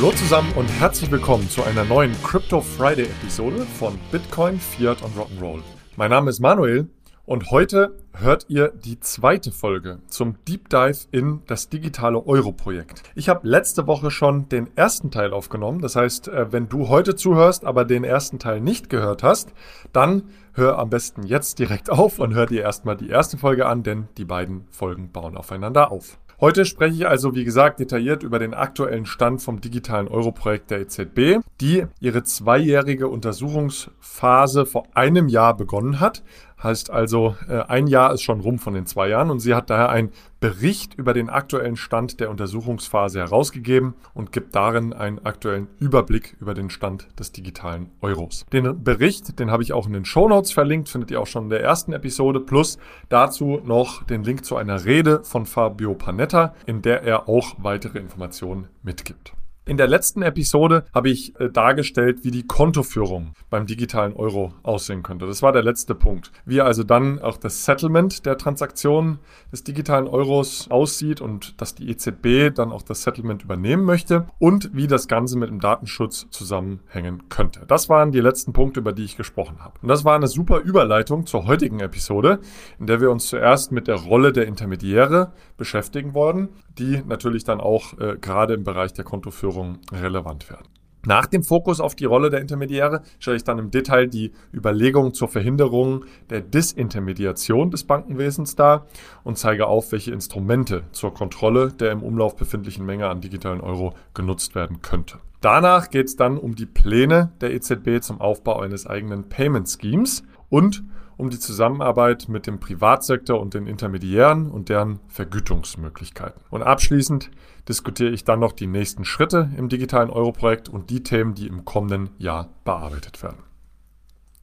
Hallo zusammen und herzlich willkommen zu einer neuen Crypto Friday Episode von Bitcoin, Fiat und Rock'n'Roll. Mein Name ist Manuel und heute hört ihr die zweite Folge zum Deep Dive in das digitale Euro-Projekt. Ich habe letzte Woche schon den ersten Teil aufgenommen. Das heißt, äh, wenn du heute zuhörst, aber den ersten Teil nicht gehört hast, dann hör am besten jetzt direkt auf und hör dir erstmal die erste Folge an, denn die beiden Folgen bauen aufeinander auf. Heute spreche ich also, wie gesagt, detailliert über den aktuellen Stand vom digitalen Euro-Projekt der EZB, die ihre zweijährige Untersuchungsphase vor einem Jahr begonnen hat. Heißt also, äh, ein Jahr ist schon rum von den zwei Jahren und sie hat daher einen Bericht über den aktuellen Stand der Untersuchungsphase herausgegeben und gibt darin einen aktuellen Überblick über den Stand des digitalen Euros. Den Bericht, den habe ich auch in den Show Notes verlinkt, findet ihr auch schon in der ersten Episode, plus dazu noch den Link zu einer Rede von Fabio Panetta, in der er auch weitere Informationen mitgibt. In der letzten Episode habe ich äh, dargestellt, wie die Kontoführung beim digitalen Euro aussehen könnte. Das war der letzte Punkt. Wie also dann auch das Settlement der Transaktionen des digitalen Euros aussieht und dass die EZB dann auch das Settlement übernehmen möchte und wie das Ganze mit dem Datenschutz zusammenhängen könnte. Das waren die letzten Punkte, über die ich gesprochen habe. Und das war eine super Überleitung zur heutigen Episode, in der wir uns zuerst mit der Rolle der Intermediäre beschäftigen wollen, die natürlich dann auch äh, gerade im Bereich der Kontoführung relevant werden. Nach dem Fokus auf die Rolle der Intermediäre stelle ich dann im Detail die Überlegungen zur Verhinderung der Disintermediation des Bankenwesens dar und zeige auf, welche Instrumente zur Kontrolle der im Umlauf befindlichen Menge an digitalen Euro genutzt werden könnte. Danach geht es dann um die Pläne der EZB zum Aufbau eines eigenen Payment Schemes und um die Zusammenarbeit mit dem Privatsektor und den Intermediären und deren Vergütungsmöglichkeiten. Und abschließend diskutiere ich dann noch die nächsten Schritte im digitalen Euro-Projekt und die Themen, die im kommenden Jahr bearbeitet werden.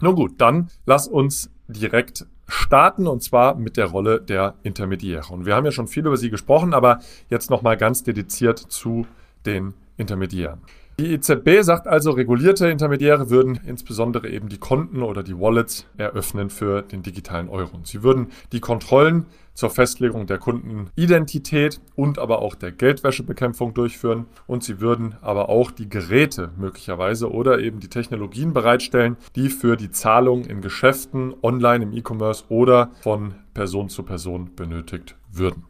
Nun gut, dann lass uns direkt starten und zwar mit der Rolle der Intermediäre. Und wir haben ja schon viel über sie gesprochen, aber jetzt nochmal ganz dediziert zu den Intermediären. Die EZB sagt also, regulierte Intermediäre würden insbesondere eben die Konten oder die Wallets eröffnen für den digitalen Euro. Und sie würden die Kontrollen zur Festlegung der Kundenidentität und aber auch der Geldwäschebekämpfung durchführen. Und sie würden aber auch die Geräte möglicherweise oder eben die Technologien bereitstellen, die für die Zahlung in Geschäften, online im E-Commerce oder von Person zu Person benötigt würden.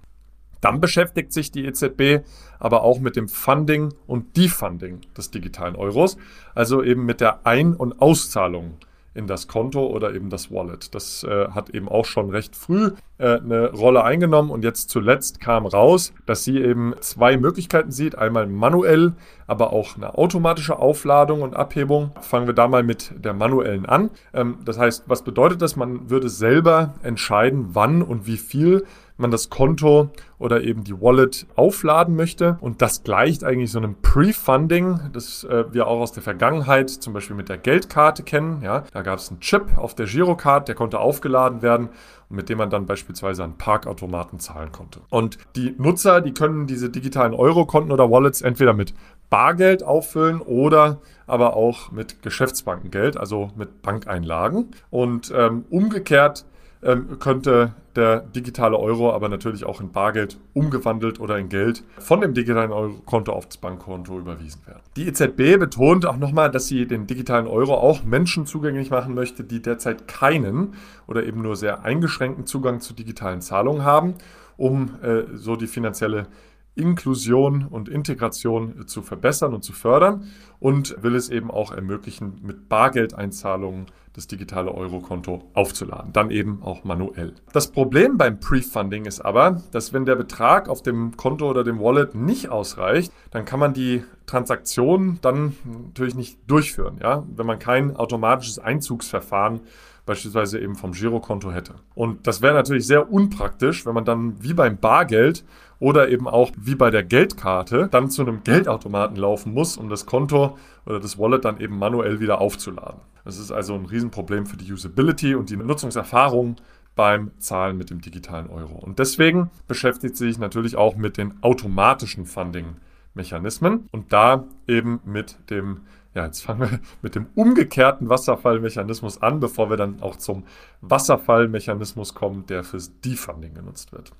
Dann beschäftigt sich die EZB aber auch mit dem Funding und Defunding des digitalen Euros, also eben mit der Ein- und Auszahlung in das Konto oder eben das Wallet. Das äh, hat eben auch schon recht früh äh, eine Rolle eingenommen und jetzt zuletzt kam raus, dass sie eben zwei Möglichkeiten sieht. Einmal manuell, aber auch eine automatische Aufladung und Abhebung. Fangen wir da mal mit der manuellen an. Ähm, das heißt, was bedeutet das? Man würde selber entscheiden, wann und wie viel man das Konto oder eben die Wallet aufladen möchte. Und das gleicht eigentlich so einem Pre-Funding, das äh, wir auch aus der Vergangenheit zum Beispiel mit der Geldkarte kennen. Ja, da gab es einen Chip auf der Girocard, der konnte aufgeladen werden mit dem man dann beispielsweise an Parkautomaten zahlen konnte. Und die Nutzer, die können diese digitalen Euro-Konten oder Wallets entweder mit Bargeld auffüllen oder aber auch mit Geschäftsbankengeld, also mit Bankeinlagen. Und ähm, umgekehrt ähm, könnte der digitale Euro aber natürlich auch in Bargeld umgewandelt oder in Geld von dem digitalen Euro-Konto auf das Bankkonto überwiesen werden. Die EZB betont auch nochmal, dass sie den digitalen Euro auch Menschen zugänglich machen möchte, die derzeit keinen oder eben nur sehr eingeschränkten Zugang zu digitalen Zahlungen haben, um äh, so die finanzielle Inklusion und Integration zu verbessern und zu fördern und will es eben auch ermöglichen, mit Bargeldeinzahlungen das digitale Eurokonto aufzuladen. Dann eben auch manuell. Das Problem beim Pre-Funding ist aber, dass wenn der Betrag auf dem Konto oder dem Wallet nicht ausreicht, dann kann man die Transaktion dann natürlich nicht durchführen. Ja? Wenn man kein automatisches Einzugsverfahren beispielsweise eben vom Girokonto hätte. Und das wäre natürlich sehr unpraktisch, wenn man dann wie beim Bargeld oder eben auch wie bei der Geldkarte dann zu einem Geldautomaten laufen muss, um das Konto oder das Wallet dann eben manuell wieder aufzuladen. Das ist also ein Riesenproblem für die Usability und die Nutzungserfahrung beim Zahlen mit dem digitalen Euro. Und deswegen beschäftigt sie sich natürlich auch mit den automatischen Funding-Mechanismen und da eben mit dem ja, jetzt fangen wir mit dem umgekehrten Wasserfallmechanismus an, bevor wir dann auch zum Wasserfallmechanismus kommen, der fürs Defunding genutzt wird.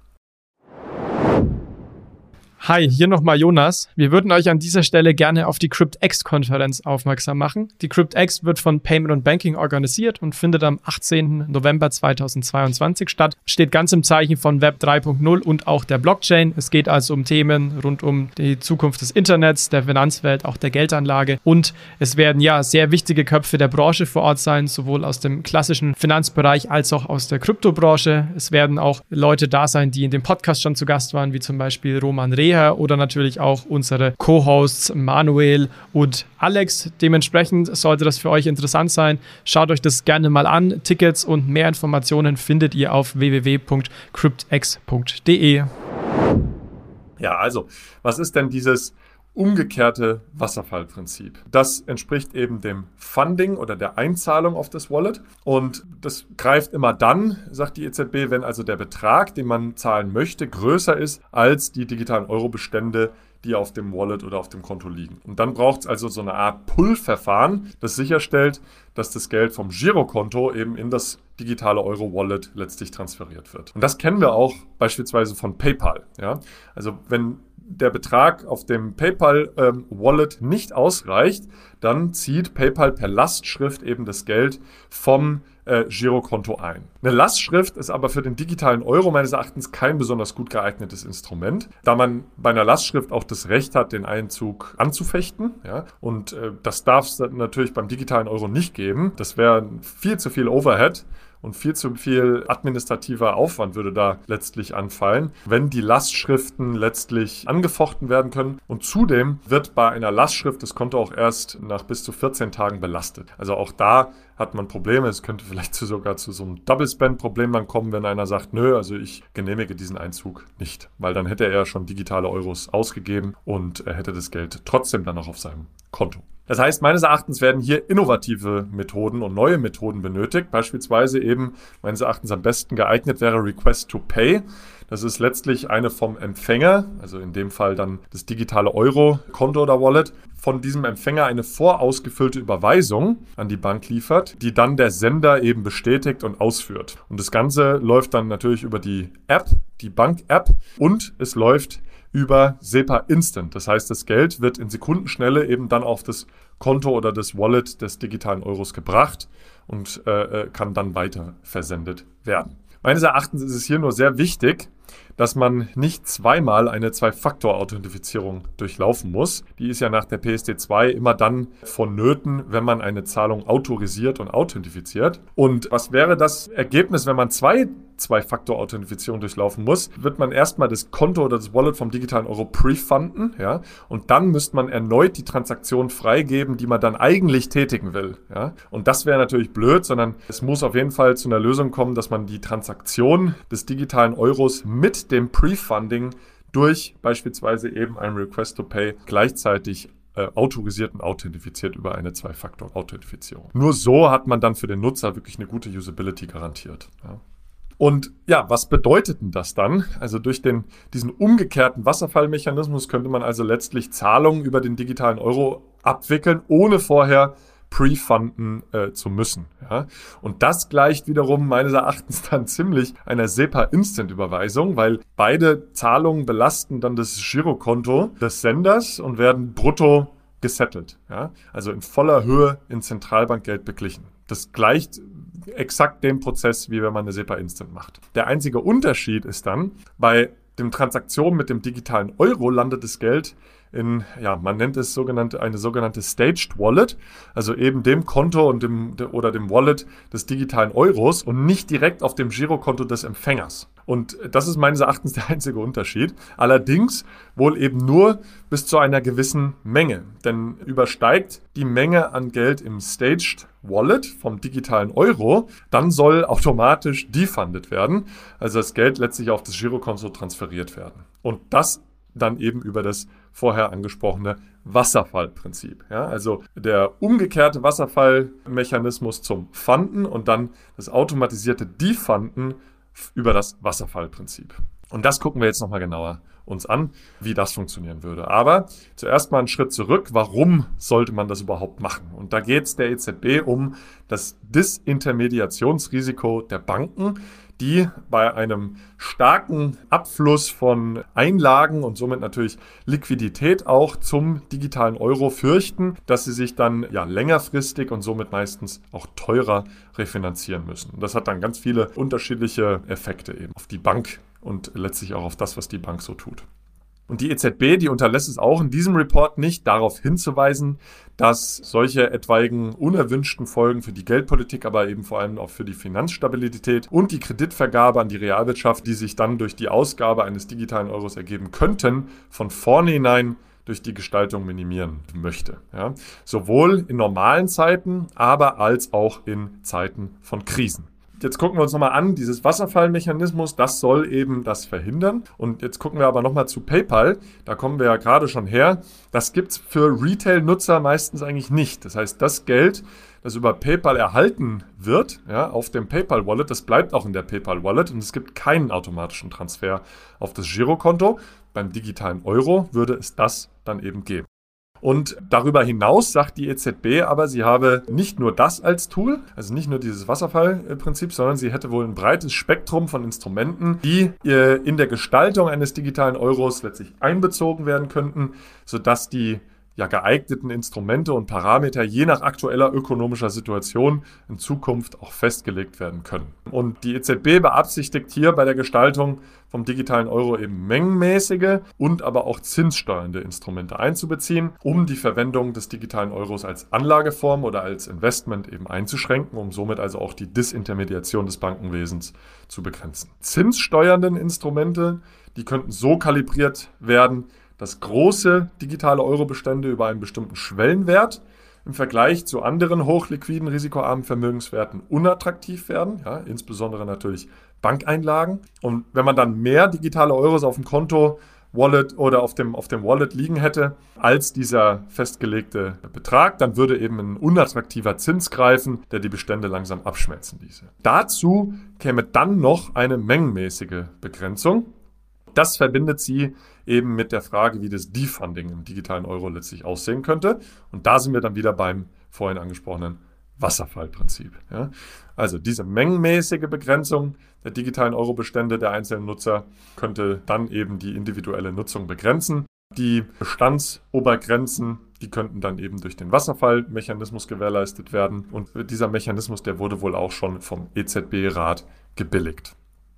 Hi, hier nochmal Jonas. Wir würden euch an dieser Stelle gerne auf die CryptX-Konferenz aufmerksam machen. Die CryptX wird von Payment und Banking organisiert und findet am 18. November 2022 statt. Steht ganz im Zeichen von Web 3.0 und auch der Blockchain. Es geht also um Themen rund um die Zukunft des Internets, der Finanzwelt, auch der Geldanlage. Und es werden ja sehr wichtige Köpfe der Branche vor Ort sein, sowohl aus dem klassischen Finanzbereich als auch aus der Kryptobranche. Es werden auch Leute da sein, die in dem Podcast schon zu Gast waren, wie zum Beispiel Roman Reh Reha oder natürlich auch unsere Co-Hosts Manuel und Alex. Dementsprechend sollte das für euch interessant sein. Schaut euch das gerne mal an. Tickets und mehr Informationen findet ihr auf www.cryptx.de. Ja, also, was ist denn dieses umgekehrte Wasserfallprinzip. Das entspricht eben dem Funding oder der Einzahlung auf das Wallet und das greift immer dann, sagt die EZB, wenn also der Betrag, den man zahlen möchte, größer ist als die digitalen Eurobestände, die auf dem Wallet oder auf dem Konto liegen. Und dann braucht es also so eine Art Pull-Verfahren, das sicherstellt, dass das Geld vom Girokonto eben in das digitale Euro-Wallet letztlich transferiert wird. Und das kennen wir auch beispielsweise von PayPal. Ja? Also wenn der Betrag auf dem PayPal-Wallet ähm, nicht ausreicht, dann zieht PayPal per Lastschrift eben das Geld vom äh, Girokonto ein. Eine Lastschrift ist aber für den digitalen Euro meines Erachtens kein besonders gut geeignetes Instrument, da man bei einer Lastschrift auch das Recht hat, den Einzug anzufechten. Ja? Und äh, das darf es natürlich beim digitalen Euro nicht geben. Das wäre viel zu viel Overhead und viel zu viel administrativer Aufwand würde da letztlich anfallen, wenn die Lastschriften letztlich angefochten werden können. Und zudem wird bei einer Lastschrift das Konto auch erst nach bis zu 14 Tagen belastet. Also auch da hat man Probleme. Es könnte vielleicht sogar zu so einem Double Spend-Problem dann kommen, wenn einer sagt, nö, also ich genehmige diesen Einzug nicht, weil dann hätte er schon digitale Euros ausgegeben und er hätte das Geld trotzdem dann noch auf seinem Konto. Das heißt, meines Erachtens werden hier innovative Methoden und neue Methoden benötigt. Beispielsweise eben meines Erachtens am besten geeignet wäre Request to Pay. Das ist letztlich eine vom Empfänger, also in dem Fall dann das digitale Euro-Konto oder Wallet, von diesem Empfänger eine vorausgefüllte Überweisung an die Bank liefert, die dann der Sender eben bestätigt und ausführt. Und das Ganze läuft dann natürlich über die App, die Bank-App und es läuft über SEPA Instant. Das heißt, das Geld wird in Sekundenschnelle eben dann auf das Konto oder das Wallet des digitalen Euros gebracht und äh, äh kann dann weiter versendet werden. Meines Erachtens ist es hier nur sehr wichtig, dass man nicht zweimal eine Zwei-Faktor-Authentifizierung durchlaufen muss. Die ist ja nach der PSD2 immer dann vonnöten, wenn man eine Zahlung autorisiert und authentifiziert. Und was wäre das Ergebnis, wenn man zwei Zwei-Faktor-Authentifizierung durchlaufen muss, wird man erstmal das Konto oder das Wallet vom digitalen Euro prefunden, ja, und dann müsste man erneut die Transaktion freigeben, die man dann eigentlich tätigen will, ja. Und das wäre natürlich blöd, sondern es muss auf jeden Fall zu einer Lösung kommen, dass man die Transaktion des digitalen Euros mit dem Pre-Funding durch beispielsweise eben ein Request to Pay gleichzeitig äh, autorisiert und authentifiziert über eine Zwei-Faktor-Authentifizierung. Nur so hat man dann für den Nutzer wirklich eine gute Usability garantiert. Ja. Und ja, was bedeutet denn das dann? Also durch den, diesen umgekehrten Wasserfallmechanismus könnte man also letztlich Zahlungen über den digitalen Euro abwickeln, ohne vorher pre-funden äh, zu müssen. Ja? Und das gleicht wiederum meines Erachtens dann ziemlich einer SEPA-Instant-Überweisung, weil beide Zahlungen belasten dann das Girokonto des Senders und werden brutto gesettelt. Ja? Also in voller Höhe in Zentralbankgeld beglichen. Das gleicht exakt dem Prozess, wie wenn man eine SEPA Instant macht. Der einzige Unterschied ist dann, bei den Transaktionen mit dem digitalen Euro landet das Geld in, ja, man nennt es sogenannte, eine sogenannte Staged Wallet, also eben dem Konto und dem, oder dem Wallet des digitalen Euros und nicht direkt auf dem Girokonto des Empfängers. Und das ist meines Erachtens der einzige Unterschied. Allerdings wohl eben nur bis zu einer gewissen Menge. Denn übersteigt die Menge an Geld im Staged Wallet vom digitalen Euro, dann soll automatisch defunded werden. Also das Geld letztlich auf das Girokonto transferiert werden. Und das dann eben über das vorher angesprochene Wasserfallprinzip. Ja, also der umgekehrte Wasserfallmechanismus zum Funden und dann das automatisierte Defunden über das Wasserfallprinzip. Und das gucken wir jetzt nochmal genauer uns an, wie das funktionieren würde. Aber zuerst mal einen Schritt zurück. Warum sollte man das überhaupt machen? Und da geht es der EZB um das Disintermediationsrisiko der Banken, die bei einem starken Abfluss von Einlagen und somit natürlich Liquidität auch zum digitalen Euro fürchten, dass sie sich dann ja längerfristig und somit meistens auch teurer refinanzieren müssen. Und das hat dann ganz viele unterschiedliche Effekte eben auf die Bank und letztlich auch auf das, was die Bank so tut. Und die EZB, die unterlässt es auch in diesem Report nicht, darauf hinzuweisen, dass solche etwaigen unerwünschten Folgen für die Geldpolitik, aber eben vor allem auch für die Finanzstabilität und die Kreditvergabe an die Realwirtschaft, die sich dann durch die Ausgabe eines digitalen Euros ergeben könnten, von vornherein durch die Gestaltung minimieren möchte. Ja. Sowohl in normalen Zeiten, aber als auch in Zeiten von Krisen jetzt gucken wir uns nochmal an, dieses Wasserfallmechanismus, das soll eben das verhindern. Und jetzt gucken wir aber nochmal zu PayPal. Da kommen wir ja gerade schon her. Das gibt es für Retail-Nutzer meistens eigentlich nicht. Das heißt, das Geld, das über PayPal erhalten wird, ja, auf dem PayPal-Wallet, das bleibt auch in der PayPal-Wallet und es gibt keinen automatischen Transfer auf das Girokonto. Beim digitalen Euro würde es das dann eben geben. Und darüber hinaus sagt die EZB aber, sie habe nicht nur das als Tool, also nicht nur dieses Wasserfallprinzip, sondern sie hätte wohl ein breites Spektrum von Instrumenten, die äh, in der Gestaltung eines digitalen Euros letztlich einbezogen werden könnten, sodass die ja, geeigneten Instrumente und Parameter je nach aktueller ökonomischer Situation in Zukunft auch festgelegt werden können. Und die EZB beabsichtigt hier bei der Gestaltung vom digitalen Euro eben mengenmäßige und aber auch zinssteuernde Instrumente einzubeziehen, um die Verwendung des digitalen Euros als Anlageform oder als Investment eben einzuschränken, um somit also auch die Disintermediation des Bankenwesens zu begrenzen. Zinssteuernden Instrumente, die könnten so kalibriert werden, dass große digitale Eurobestände über einen bestimmten Schwellenwert im Vergleich zu anderen hochliquiden, risikoarmen Vermögenswerten unattraktiv werden, ja, insbesondere natürlich Bankeinlagen. Und wenn man dann mehr digitale Euros auf dem Konto, Wallet oder auf dem, auf dem Wallet liegen hätte als dieser festgelegte Betrag, dann würde eben ein unattraktiver Zins greifen, der die Bestände langsam abschmelzen ließe. Dazu käme dann noch eine mengenmäßige Begrenzung. Das verbindet sie eben mit der Frage, wie das Defunding im digitalen Euro letztlich aussehen könnte. Und da sind wir dann wieder beim vorhin angesprochenen Wasserfallprinzip. Ja? Also diese mengenmäßige Begrenzung der digitalen Eurobestände der einzelnen Nutzer könnte dann eben die individuelle Nutzung begrenzen. Die Bestandsobergrenzen, die könnten dann eben durch den Wasserfallmechanismus gewährleistet werden. Und dieser Mechanismus, der wurde wohl auch schon vom EZB-Rat gebilligt.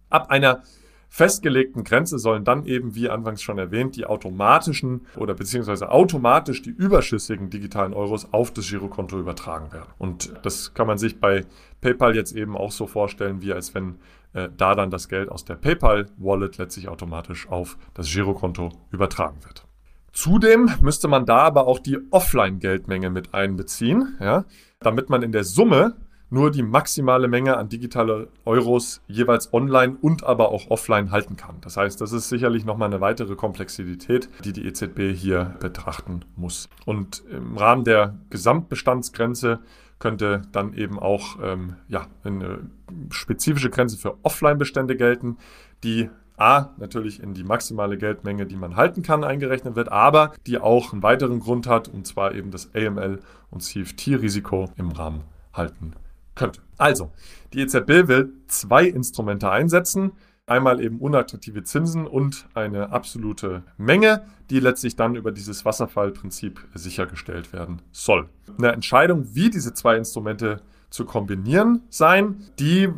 Ab einer festgelegten Grenze sollen dann eben, wie anfangs schon erwähnt, die automatischen oder beziehungsweise automatisch die überschüssigen digitalen Euros auf das Girokonto übertragen werden. Und das kann man sich bei PayPal jetzt eben auch so vorstellen, wie als wenn äh, da dann das Geld aus der PayPal-Wallet letztlich automatisch auf das Girokonto übertragen wird. Zudem müsste man da aber auch die Offline-Geldmenge mit einbeziehen, ja, damit man in der Summe nur die maximale Menge an digitale Euros jeweils online und aber auch offline halten kann. Das heißt, das ist sicherlich nochmal eine weitere Komplexität, die die EZB hier betrachten muss. Und im Rahmen der Gesamtbestandsgrenze könnte dann eben auch ähm, ja, eine spezifische Grenze für Offline-Bestände gelten, die A, natürlich in die maximale Geldmenge, die man halten kann, eingerechnet wird, aber die auch einen weiteren Grund hat, und zwar eben das AML und CFT-Risiko im Rahmen halten könnte. Also, die EZB will zwei Instrumente einsetzen. Einmal eben unattraktive Zinsen und eine absolute Menge, die letztlich dann über dieses Wasserfallprinzip sichergestellt werden soll. Eine Entscheidung, wie diese zwei Instrumente zu kombinieren sein, die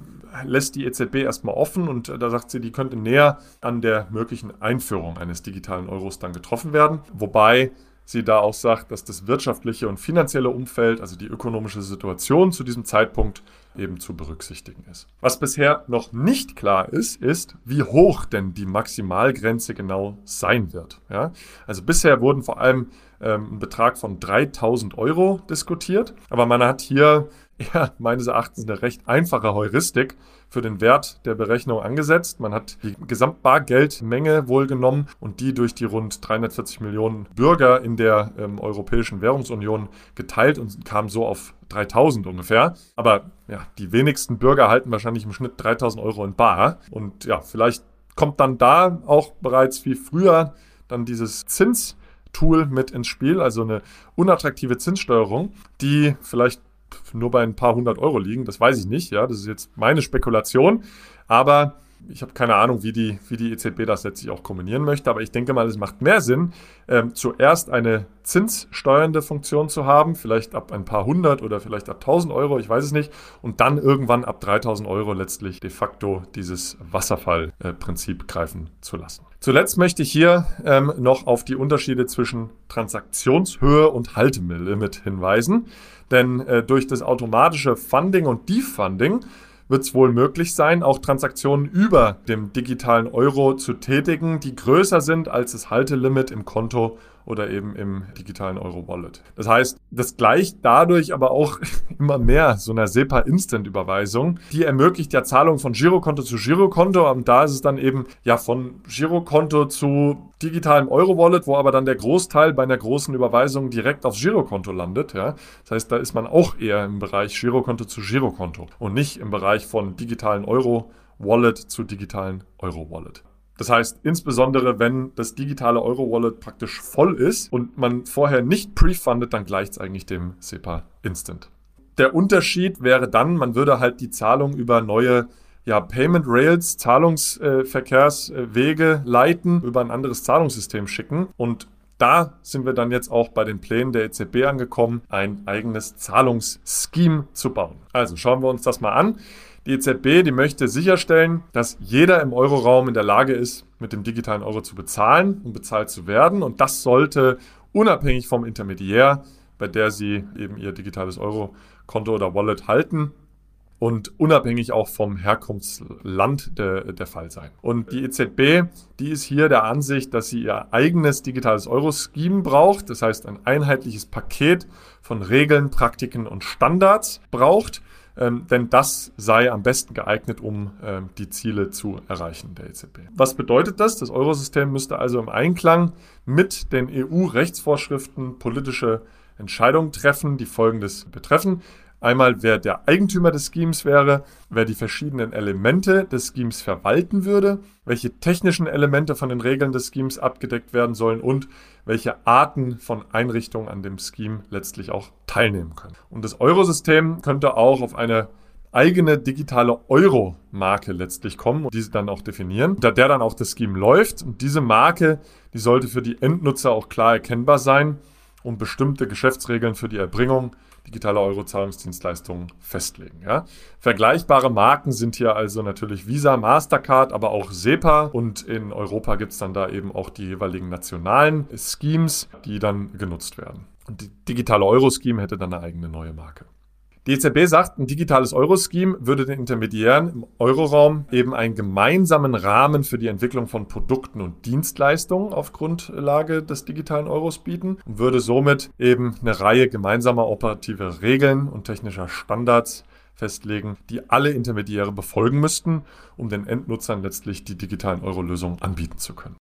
lässt die EZB erstmal offen und da sagt sie, die könnte näher an der möglichen Einführung eines digitalen Euros dann getroffen werden. Wobei sie da auch sagt, dass das wirtschaftliche und finanzielle Umfeld, also die ökonomische Situation zu diesem Zeitpunkt eben zu berücksichtigen ist. Was bisher noch nicht klar ist, ist, wie hoch denn die Maximalgrenze genau sein wird. Ja? Also bisher wurden vor allem ähm, ein Betrag von 3000 Euro diskutiert, aber man hat hier ja, meines Erachtens eine recht einfache Heuristik für den Wert der Berechnung angesetzt. Man hat die Gesamtbargeldmenge wohl genommen und die durch die rund 340 Millionen Bürger in der ähm, Europäischen Währungsunion geteilt und kam so auf 3000 ungefähr. Aber ja, die wenigsten Bürger halten wahrscheinlich im Schnitt 3000 Euro in Bar. Und ja, vielleicht kommt dann da auch bereits wie früher dann dieses Zins Tool mit ins Spiel, also eine unattraktive Zinssteuerung, die vielleicht nur bei ein paar hundert Euro liegen. Das weiß ich nicht. Ja, das ist jetzt meine Spekulation. Aber ich habe keine Ahnung, wie die, wie die EZB das letztlich auch kombinieren möchte, aber ich denke mal, es macht mehr Sinn, ähm, zuerst eine zinssteuernde Funktion zu haben, vielleicht ab ein paar hundert oder vielleicht ab tausend Euro, ich weiß es nicht, und dann irgendwann ab 3000 Euro letztlich de facto dieses Wasserfallprinzip greifen zu lassen. Zuletzt möchte ich hier ähm, noch auf die Unterschiede zwischen Transaktionshöhe und Haltelimit hinweisen, denn äh, durch das automatische Funding und Defunding wird es wohl möglich sein, auch Transaktionen über dem digitalen Euro zu tätigen, die größer sind als das Haltelimit im Konto oder eben im digitalen Euro-Wallet. Das heißt, das gleicht dadurch aber auch immer mehr so einer SEPA-Instant-Überweisung. Die ermöglicht ja Zahlungen von Girokonto zu Girokonto und da ist es dann eben ja von Girokonto zu digitalem Euro-Wallet, wo aber dann der Großteil bei einer großen Überweisung direkt aufs Girokonto landet. Ja. Das heißt, da ist man auch eher im Bereich Girokonto zu Girokonto und nicht im Bereich von digitalen Euro-Wallet zu digitalen Euro-Wallet. Das heißt, insbesondere wenn das digitale Euro-Wallet praktisch voll ist und man vorher nicht pre-fundet, dann gleicht es eigentlich dem SEPA Instant. Der Unterschied wäre dann, man würde halt die Zahlung über neue ja, Payment Rails, Zahlungsverkehrswege leiten, über ein anderes Zahlungssystem schicken und da sind wir dann jetzt auch bei den Plänen der EZB angekommen, ein eigenes Zahlungsscheme zu bauen. Also schauen wir uns das mal an. Die EZB, die möchte sicherstellen, dass jeder im Euroraum in der Lage ist, mit dem digitalen Euro zu bezahlen und bezahlt zu werden. Und das sollte unabhängig vom Intermediär, bei der sie eben ihr digitales Euro-Konto oder Wallet halten, und unabhängig auch vom Herkunftsland der, der Fall sein. Und die EZB, die ist hier der Ansicht, dass sie ihr eigenes digitales Euro-Scheme braucht, das heißt ein einheitliches Paket von Regeln, Praktiken und Standards braucht, ähm, denn das sei am besten geeignet, um ähm, die Ziele zu erreichen der EZB. Was bedeutet das? Das Eurosystem müsste also im Einklang mit den EU-Rechtsvorschriften politische Entscheidungen treffen, die Folgendes betreffen. Einmal, wer der Eigentümer des Schemes wäre, wer die verschiedenen Elemente des Schemes verwalten würde, welche technischen Elemente von den Regeln des Schemes abgedeckt werden sollen und welche Arten von Einrichtungen an dem Scheme letztlich auch teilnehmen können. Und das Eurosystem könnte auch auf eine eigene digitale Euro-Marke letztlich kommen und diese dann auch definieren, da der dann auch das Scheme läuft. Und diese Marke, die sollte für die Endnutzer auch klar erkennbar sein und bestimmte Geschäftsregeln für die Erbringung digitale Euro-Zahlungsdienstleistungen festlegen. Ja. Vergleichbare Marken sind hier also natürlich Visa, Mastercard, aber auch SEPA und in Europa gibt es dann da eben auch die jeweiligen nationalen Schemes, die dann genutzt werden. Und die digitale Euro-Scheme hätte dann eine eigene neue Marke. Die EZB sagt, ein digitales Euro-Scheme würde den Intermediären im Euroraum eben einen gemeinsamen Rahmen für die Entwicklung von Produkten und Dienstleistungen auf Grundlage des digitalen Euros bieten und würde somit eben eine Reihe gemeinsamer operativer Regeln und technischer Standards festlegen, die alle Intermediäre befolgen müssten, um den Endnutzern letztlich die digitalen Euro-Lösungen anbieten zu können.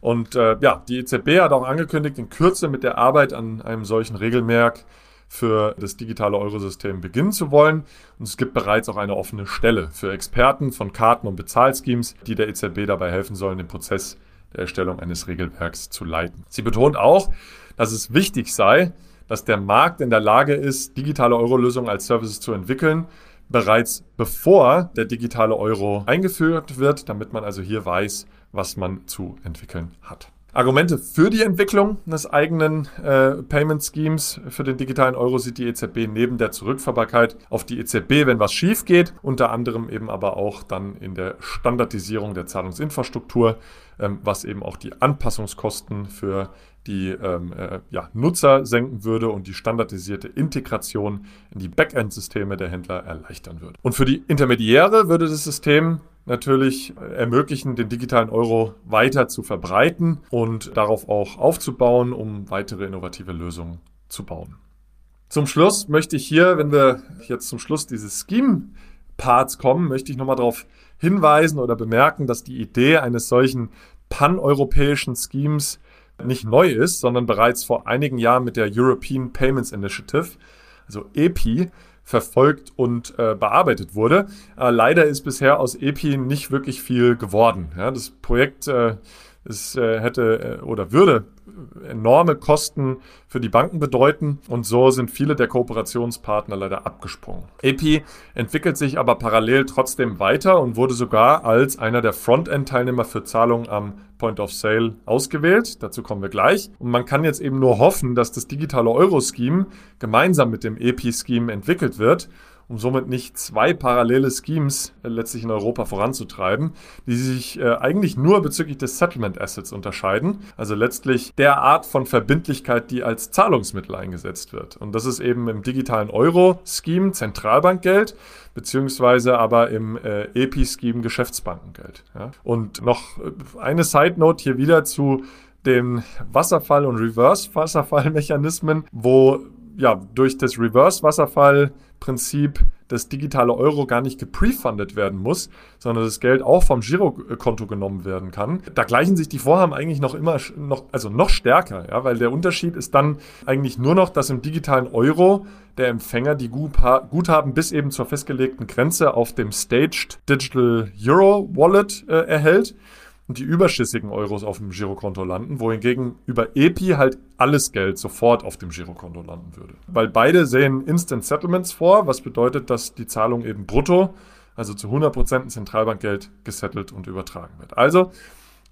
Und äh, ja, die EZB hat auch angekündigt, in Kürze mit der Arbeit an einem solchen Regelwerk für das digitale Eurosystem beginnen zu wollen. Und es gibt bereits auch eine offene Stelle für Experten von Karten- und Bezahlschemes, die der EZB dabei helfen sollen, den Prozess der Erstellung eines Regelwerks zu leiten. Sie betont auch, dass es wichtig sei, dass der Markt in der Lage ist, digitale Euro-Lösungen als Services zu entwickeln, bereits bevor der digitale Euro eingeführt wird, damit man also hier weiß, was man zu entwickeln hat. Argumente für die Entwicklung des eigenen äh, Payment Schemes für den digitalen Euro sieht die EZB neben der Zurückfahrbarkeit auf die EZB, wenn was schief geht, unter anderem eben aber auch dann in der Standardisierung der Zahlungsinfrastruktur, ähm, was eben auch die Anpassungskosten für die ähm, äh, ja, Nutzer senken würde und die standardisierte Integration in die Backend-Systeme der Händler erleichtern würde. Und für die Intermediäre würde das System natürlich ermöglichen, den digitalen Euro weiter zu verbreiten und darauf auch aufzubauen, um weitere innovative Lösungen zu bauen. Zum Schluss möchte ich hier, wenn wir jetzt zum Schluss dieses Scheme-Parts kommen, möchte ich nochmal darauf hinweisen oder bemerken, dass die Idee eines solchen paneuropäischen Schemes nicht neu ist, sondern bereits vor einigen Jahren mit der European Payments Initiative, also EPI, verfolgt und äh, bearbeitet wurde. Äh, leider ist bisher aus EPI nicht wirklich viel geworden. Ja, das Projekt äh, Es äh, hätte äh, oder würde enorme Kosten für die Banken bedeuten und so sind viele der Kooperationspartner leider abgesprungen. AP entwickelt sich aber parallel trotzdem weiter und wurde sogar als einer der Frontend-Teilnehmer für Zahlungen am Point of Sale ausgewählt. Dazu kommen wir gleich. Und man kann jetzt eben nur hoffen, dass das digitale Euro-Scheme gemeinsam mit dem EP-Scheme entwickelt wird um somit nicht zwei parallele Schemes äh, letztlich in Europa voranzutreiben, die sich äh, eigentlich nur bezüglich des Settlement Assets unterscheiden, also letztlich der Art von Verbindlichkeit, die als Zahlungsmittel eingesetzt wird. Und das ist eben im digitalen Euro-Scheme Zentralbankgeld, beziehungsweise aber im äh, EPI-Scheme Geschäftsbankengeld. Und noch eine Side Note hier wieder zu den Wasserfall- und Reverse-Wasserfall-Mechanismen, wo ja durch das Reverse-Wasserfall Prinzip das digitale Euro gar nicht geprefundet werden muss, sondern das Geld auch vom Girokonto genommen werden kann. Da gleichen sich die Vorhaben eigentlich noch immer noch also noch stärker, ja, weil der Unterschied ist dann eigentlich nur noch, dass im digitalen Euro der Empfänger die Guthaben bis eben zur festgelegten Grenze auf dem Staged Digital Euro Wallet äh, erhält und die überschüssigen Euros auf dem Girokonto landen, wohingegen über EPI halt alles Geld sofort auf dem Girokonto landen würde. Weil beide sehen Instant Settlements vor, was bedeutet, dass die Zahlung eben brutto, also zu 100% in Zentralbankgeld gesettelt und übertragen wird. Also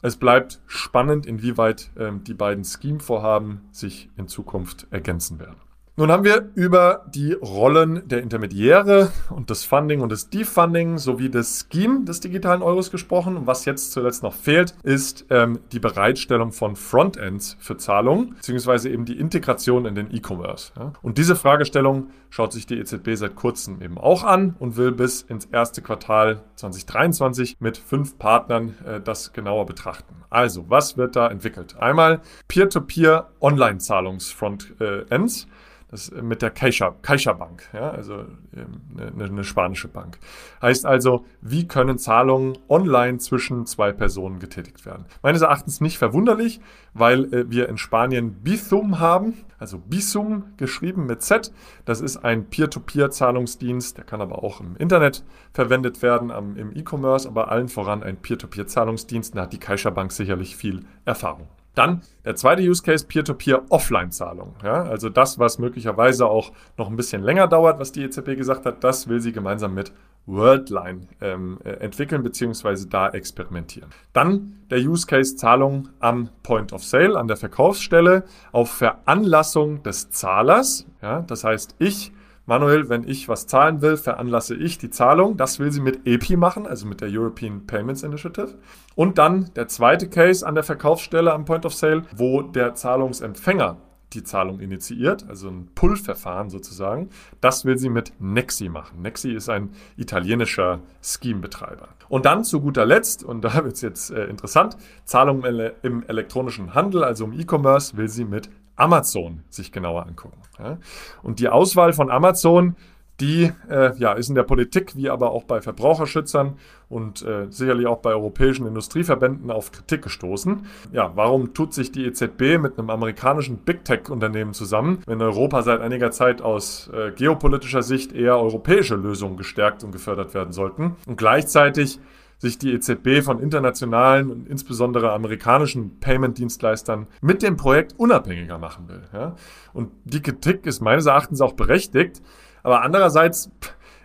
es bleibt spannend, inwieweit ähm, die beiden Scheme-Vorhaben sich in Zukunft ergänzen werden. Nun haben wir über die Rollen der Intermediäre und das Funding und das Defunding sowie das Scheme des digitalen Euros gesprochen. Und was jetzt zuletzt noch fehlt, ist ähm, die Bereitstellung von Frontends für Zahlungen, beziehungsweise eben die Integration in den E-Commerce. Ja. Und diese Fragestellung schaut sich die EZB seit kurzem eben auch an und will bis ins erste Quartal 2023 mit fünf Partnern äh, das genauer betrachten. Also, was wird da entwickelt? Einmal Peer-to-Peer Online-Zahlungs-Frontends. Das äh, mit der Caixa, Caixa Bank, ja, also ähm, eine, eine, spanische Bank. Heißt also, wie können Zahlungen online zwischen zwei Personen getätigt werden? Meines Erachtens nicht verwunderlich, weil äh, wir in Spanien Bizum haben, also Bizum geschrieben mit Z. Das ist ein Peer-to-Peer-Zahlungsdienst, der kann aber auch im Internet verwendet werden, im E-Commerce, aber allen voran ein Peer-to-Peer-Zahlungsdienst. Da hat die Caixa Bank sicherlich viel Erfahrung. Dann der zweite Use Case, Peer-to-Peer-Offline-Zahlung. Ja, also das, was möglicherweise auch noch ein bisschen länger dauert, was die EZB gesagt hat, das will sie gemeinsam mit Worldline ähm, äh, entwickeln bzw. da experimentieren. Dann der Use Case Zahlung am Point of Sale, an der Verkaufsstelle, auf Veranlassung des Zahlers. Ja, das heißt, ich Manuel, wenn ich was zahlen will, veranlasse ich die Zahlung. Das will sie mit EPI machen, also mit der European Payments Initiative. Und dann der zweite Case an der Verkaufsstelle am Point of Sale, wo der Zahlungsempfänger die Zahlung initiiert, also ein Pull-Verfahren sozusagen. Das will sie mit Nexi machen. Nexi ist ein italienischer Scheme-Betreiber. Und dann zu guter Letzt, und da wird es jetzt äh, interessant, Zahlungen im elektronischen Handel, also im E-Commerce, will sie mit Amazon sich genauer angucken. Ja? Und die Auswahl von Amazon, die äh, ja, ist in der Politik wie aber auch bei Verbraucherschützern und äh, sicherlich auch bei europäischen Industrieverbänden auf Kritik gestoßen. Ja, warum tut sich die EZB mit einem amerikanischen Big Tech-Unternehmen zusammen, wenn Europa seit einiger Zeit aus äh, geopolitischer Sicht eher europäische Lösungen gestärkt und gefördert werden sollten? Und gleichzeitig sich die EZB von internationalen und insbesondere amerikanischen Payment-Dienstleistern mit dem Projekt unabhängiger machen will. Ja? Und die Kritik ist meines Erachtens auch berechtigt. Aber andererseits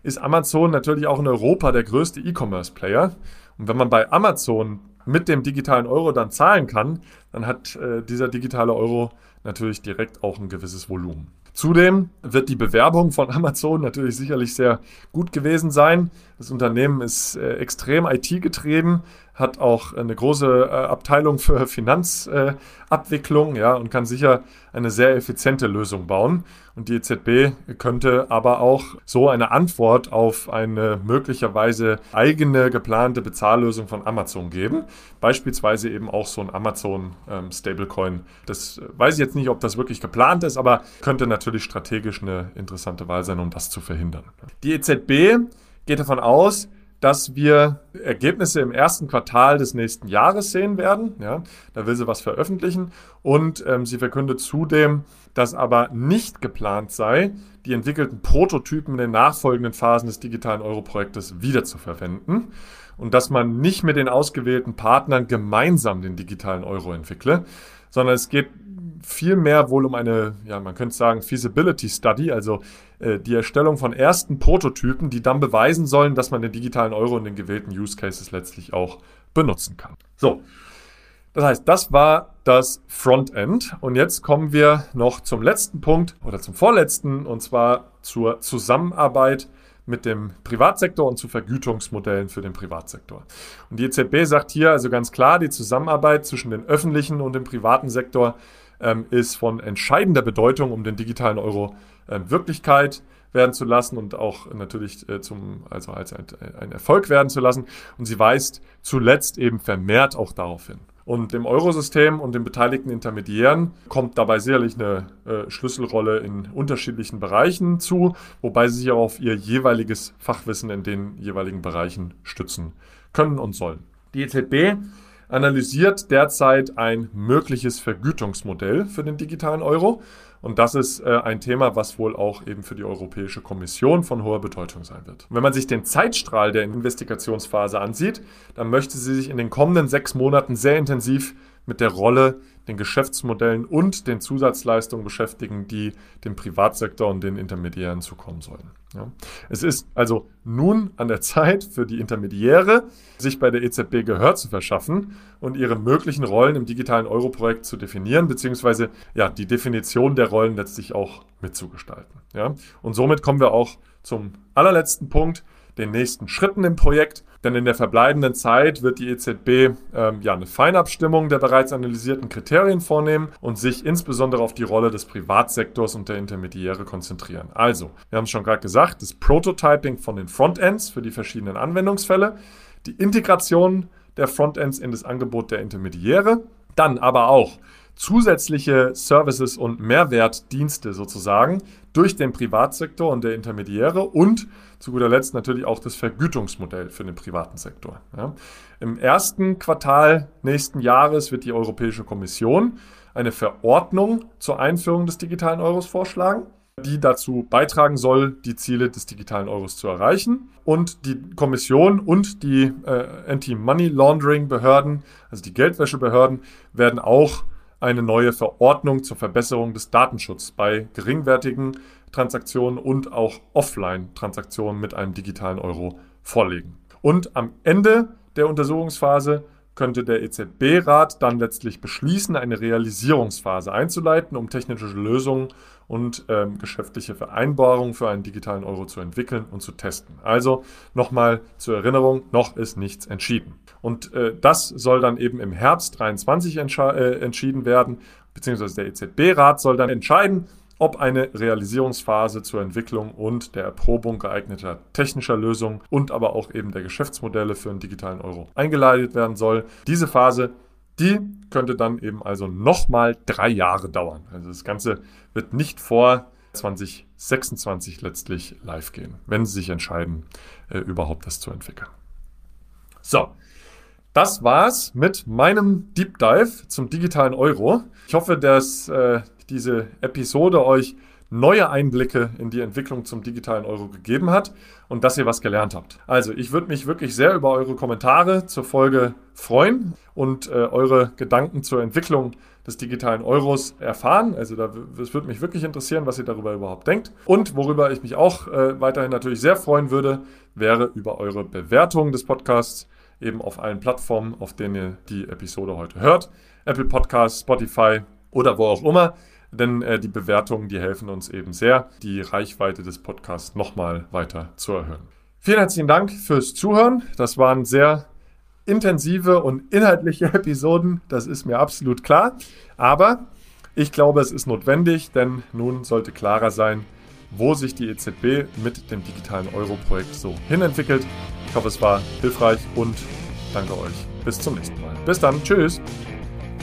ist Amazon natürlich auch in Europa der größte E-Commerce-Player. Und wenn man bei Amazon mit dem digitalen Euro dann zahlen kann, dann hat äh, dieser digitale Euro natürlich direkt auch ein gewisses Volumen. Zudem wird die Bewerbung von Amazon natürlich sicherlich sehr gut gewesen sein. Das Unternehmen ist äh, extrem IT-getrieben, hat auch eine große äh, Abteilung für Finanzabwicklung äh, ja, und kann sicher eine sehr effiziente Lösung bauen. Und die EZB könnte aber auch so eine Antwort auf eine möglicherweise eigene geplante Bezahllösung von Amazon geben. Beispielsweise eben auch so ein Amazon ähm, Stablecoin. Das äh, weiß ich jetzt nicht, ob das wirklich geplant ist, aber könnte natürlich strategisch eine interessante Wahl sein, um das zu verhindern. Die EZB geht davon aus, dass wir Ergebnisse im ersten Quartal des nächsten Jahres sehen werden. Ja, da will sie was veröffentlichen. Und ähm, sie verkündet zudem, dass aber nicht geplant sei, die entwickelten Prototypen in den nachfolgenden Phasen des digitalen Euro-Projektes wiederzuverwenden und dass man nicht mit den ausgewählten Partnern gemeinsam den digitalen Euro entwickle, sondern es geht vielmehr wohl um eine, ja, man könnte sagen, Feasibility Study, also äh, die Erstellung von ersten Prototypen, die dann beweisen sollen, dass man den digitalen Euro in den gewählten Use Cases letztlich auch benutzen kann. So. Das heißt, das war das Frontend. Und jetzt kommen wir noch zum letzten Punkt oder zum vorletzten, und zwar zur Zusammenarbeit mit dem Privatsektor und zu Vergütungsmodellen für den Privatsektor. Und die EZB sagt hier also ganz klar, die Zusammenarbeit zwischen dem öffentlichen und dem privaten Sektor ähm, ist von entscheidender Bedeutung, um den digitalen Euro äh, Wirklichkeit werden zu lassen und auch natürlich äh, zum, also als ein, ein Erfolg werden zu lassen. Und sie weist zuletzt eben vermehrt auch darauf hin. Und dem Eurosystem und den beteiligten Intermediären kommt dabei sicherlich eine äh, Schlüsselrolle in unterschiedlichen Bereichen zu, wobei sie sich auch auf ihr jeweiliges Fachwissen in den jeweiligen Bereichen stützen können und sollen. Die EZB analysiert derzeit ein mögliches Vergütungsmodell für den digitalen Euro. Und das ist äh, ein Thema, was wohl auch eben für die Europäische Kommission von hoher Bedeutung sein wird. Wenn man sich den Zeitstrahl der Investigationsphase ansieht, dann möchte sie sich in den kommenden sechs Monaten sehr intensiv mit der Rolle, den Geschäftsmodellen und den Zusatzleistungen beschäftigen, die dem Privatsektor und den Intermediären zukommen sollen. Ja. Es ist also nun an der Zeit für die Intermediäre, sich bei der EZB Gehör zu verschaffen und ihre möglichen Rollen im digitalen Euro-Projekt zu definieren, beziehungsweise ja, die Definition der Rollen letztlich auch mitzugestalten. Ja. Und somit kommen wir auch zum allerletzten Punkt, den nächsten Schritten im Projekt. Denn in der verbleibenden Zeit wird die EZB ähm, ja eine Feinabstimmung der bereits analysierten Kriterien vornehmen und sich insbesondere auf die Rolle des Privatsektors und der Intermediäre konzentrieren. Also, wir haben es schon gerade gesagt, das Prototyping von den Frontends für die verschiedenen Anwendungsfälle, die Integration der Frontends in das Angebot der Intermediäre, dann aber auch zusätzliche Services und Mehrwertdienste sozusagen durch den Privatsektor und der Intermediäre und zu guter Letzt natürlich auch das Vergütungsmodell für den privaten Sektor. Ja. Im ersten Quartal nächsten Jahres wird die Europäische Kommission eine Verordnung zur Einführung des digitalen Euros vorschlagen, die dazu beitragen soll, die Ziele des digitalen Euros zu erreichen. Und die Kommission und die äh, Anti-Money Laundering-Behörden, also die Geldwäschebehörden, werden auch eine neue Verordnung zur Verbesserung des Datenschutzes bei geringwertigen Transaktionen und auch Offline-Transaktionen mit einem digitalen Euro vorlegen. Und am Ende der Untersuchungsphase könnte der EZB-Rat dann letztlich beschließen, eine Realisierungsphase einzuleiten, um technische Lösungen und ähm, geschäftliche Vereinbarungen für einen digitalen Euro zu entwickeln und zu testen. Also nochmal zur Erinnerung, noch ist nichts entschieden. Und äh, das soll dann eben im Herbst 23 äh, entschieden werden, beziehungsweise der EZB-Rat soll dann entscheiden, ob eine Realisierungsphase zur Entwicklung und der Erprobung geeigneter technischer Lösungen und aber auch eben der Geschäftsmodelle für einen digitalen Euro eingeleitet werden soll. Diese Phase, die könnte dann eben also nochmal drei Jahre dauern. Also das Ganze wird nicht vor 2026 letztlich live gehen, wenn Sie sich entscheiden, äh, überhaupt das zu entwickeln. So, das war's mit meinem Deep Dive zum digitalen Euro. Ich hoffe, dass äh, diese Episode euch neue Einblicke in die Entwicklung zum digitalen Euro gegeben hat und dass ihr was gelernt habt. Also ich würde mich wirklich sehr über eure Kommentare zur Folge freuen und äh, eure Gedanken zur Entwicklung des digitalen Euros erfahren. Also das würde mich wirklich interessieren, was ihr darüber überhaupt denkt. Und worüber ich mich auch äh, weiterhin natürlich sehr freuen würde, wäre über eure Bewertung des Podcasts eben auf allen Plattformen, auf denen ihr die Episode heute hört. Apple Podcasts, Spotify oder wo auch immer denn äh, die Bewertungen, die helfen uns eben sehr, die Reichweite des Podcasts nochmal weiter zu erhöhen. Vielen herzlichen Dank fürs Zuhören. Das waren sehr intensive und inhaltliche Episoden, das ist mir absolut klar. Aber ich glaube, es ist notwendig, denn nun sollte klarer sein, wo sich die EZB mit dem digitalen Euro-Projekt so hinentwickelt. Ich hoffe, es war hilfreich und danke euch. Bis zum nächsten Mal. Bis dann. Tschüss.